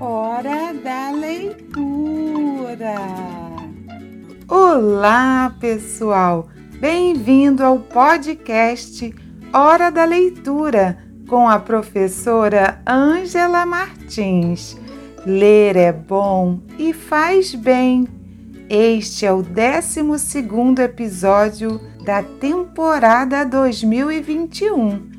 Hora da leitura. Olá, pessoal! Bem-vindo ao podcast Hora da Leitura com a professora Ângela Martins. Ler é bom e faz bem. Este é o 12 episódio da temporada 2021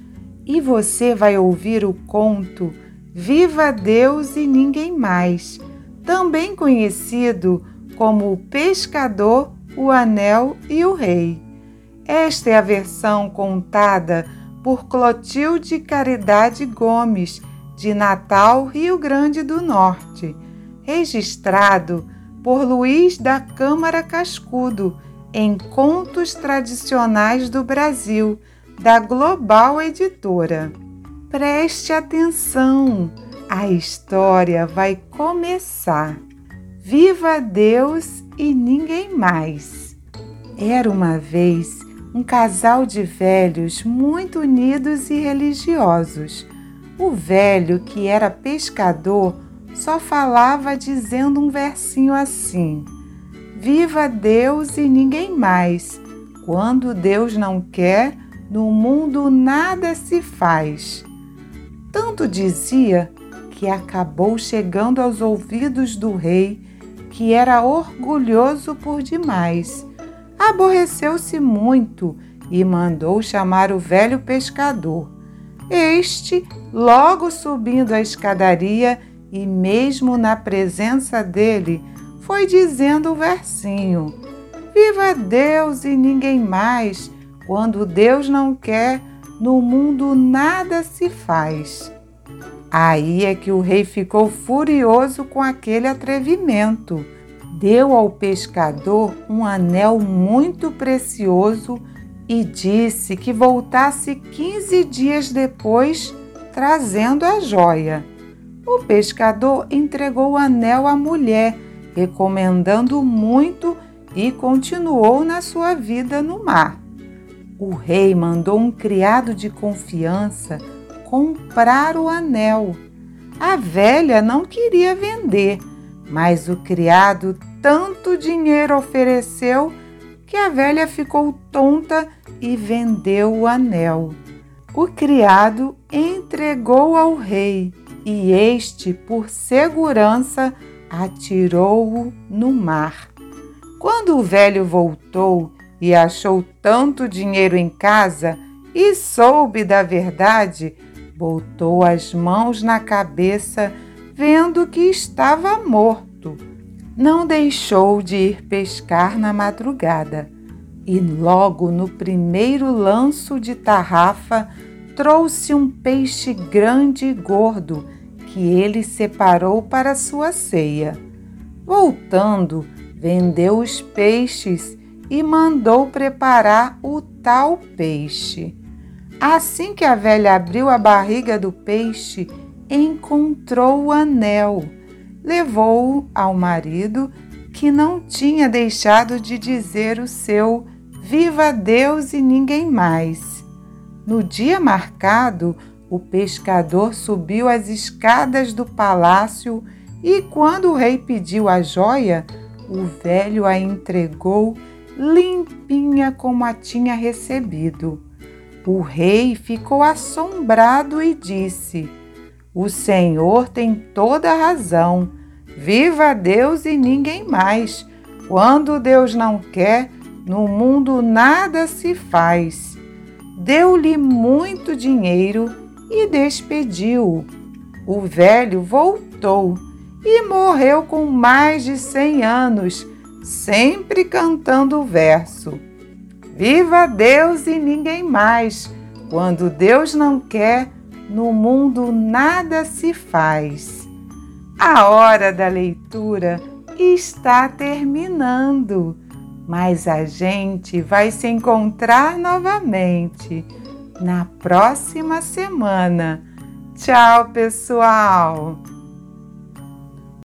e você vai ouvir o conto Viva Deus e Ninguém Mais, também conhecido como O Pescador, o Anel e o Rei. Esta é a versão contada por Clotilde Caridade Gomes, de Natal, Rio Grande do Norte, registrado por Luiz da Câmara Cascudo em Contos Tradicionais do Brasil, da Global Editora. Preste atenção, a história vai começar. Viva Deus e ninguém mais. Era uma vez um casal de velhos muito unidos e religiosos. O velho, que era pescador, só falava dizendo um versinho assim: Viva Deus e ninguém mais. Quando Deus não quer, no mundo nada se faz. Tanto dizia que acabou chegando aos ouvidos do rei, que era orgulhoso por demais. Aborreceu-se muito e mandou chamar o velho pescador. Este, logo subindo a escadaria, e mesmo na presença dele, foi dizendo o versinho: Viva Deus e ninguém mais! Quando Deus não quer, no mundo nada se faz. Aí é que o rei ficou furioso com aquele atrevimento. Deu ao pescador um anel muito precioso e disse que voltasse quinze dias depois trazendo a joia. O pescador entregou o anel à mulher, recomendando muito e continuou na sua vida no mar. O rei mandou um criado de confiança comprar o anel. A velha não queria vender, mas o criado tanto dinheiro ofereceu que a velha ficou tonta e vendeu o anel. O criado entregou ao rei e este, por segurança, atirou-o no mar. Quando o velho voltou e achou tanto dinheiro em casa e soube da verdade, botou as mãos na cabeça, vendo que estava morto. Não deixou de ir pescar na madrugada e, logo no primeiro lanço de tarrafa, trouxe um peixe grande e gordo que ele separou para sua ceia. Voltando, vendeu os peixes e mandou preparar o tal peixe. Assim que a velha abriu a barriga do peixe, encontrou o anel. Levou-o ao marido, que não tinha deixado de dizer o seu Viva Deus e ninguém mais. No dia marcado, o pescador subiu as escadas do palácio e, quando o rei pediu a joia, o velho a entregou limpinha como a tinha recebido. O rei ficou assombrado e disse: O Senhor tem toda a razão. Viva Deus e ninguém mais. Quando Deus não quer, no mundo nada se faz. Deu-lhe muito dinheiro e despediu-o. O velho voltou e morreu com mais de cem anos, sempre cantando o verso: Viva Deus e ninguém mais! Quando Deus não quer, no mundo nada se faz. A hora da leitura está terminando, mas a gente vai se encontrar novamente na próxima semana. Tchau, pessoal!